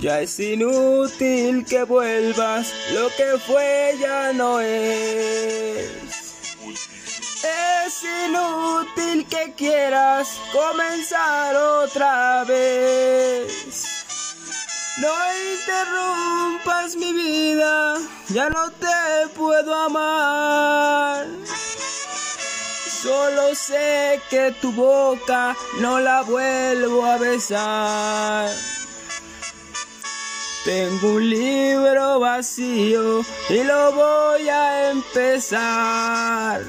Ya es inútil que vuelvas, lo que fue ya no es. Es inútil que quieras comenzar otra vez. No interrumpas mi vida, ya no te puedo amar. Solo sé que tu boca no la vuelvo a besar. Tengo un libro vacío y lo voy a empezar.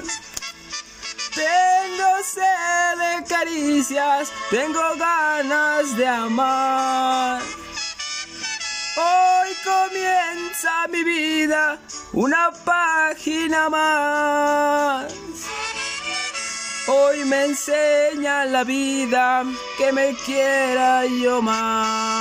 Tengo sed de caricias, tengo ganas de amar. Hoy comienza mi vida, una página más. Hoy me enseña la vida que me quiera yo más.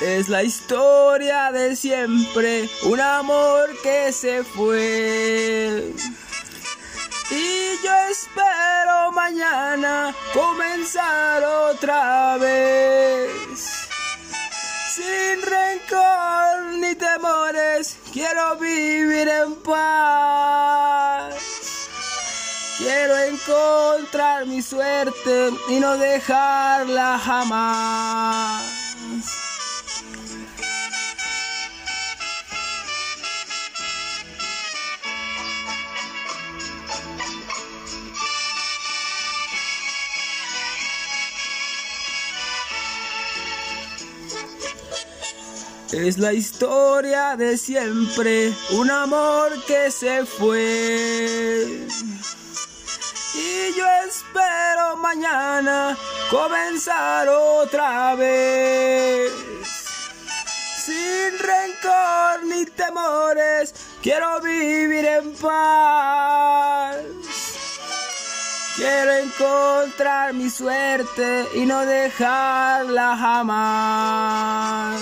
Es la historia de siempre, un amor que se fue. Y yo espero mañana comenzar otra vez. Sin rencor ni temores, quiero vivir en paz. Quiero encontrar mi suerte y no dejarla jamás. Es la historia de siempre, un amor que se fue. Y yo espero mañana comenzar otra vez. Sin rencor ni temores, quiero vivir en paz. Quiero encontrar mi suerte y no dejarla jamás.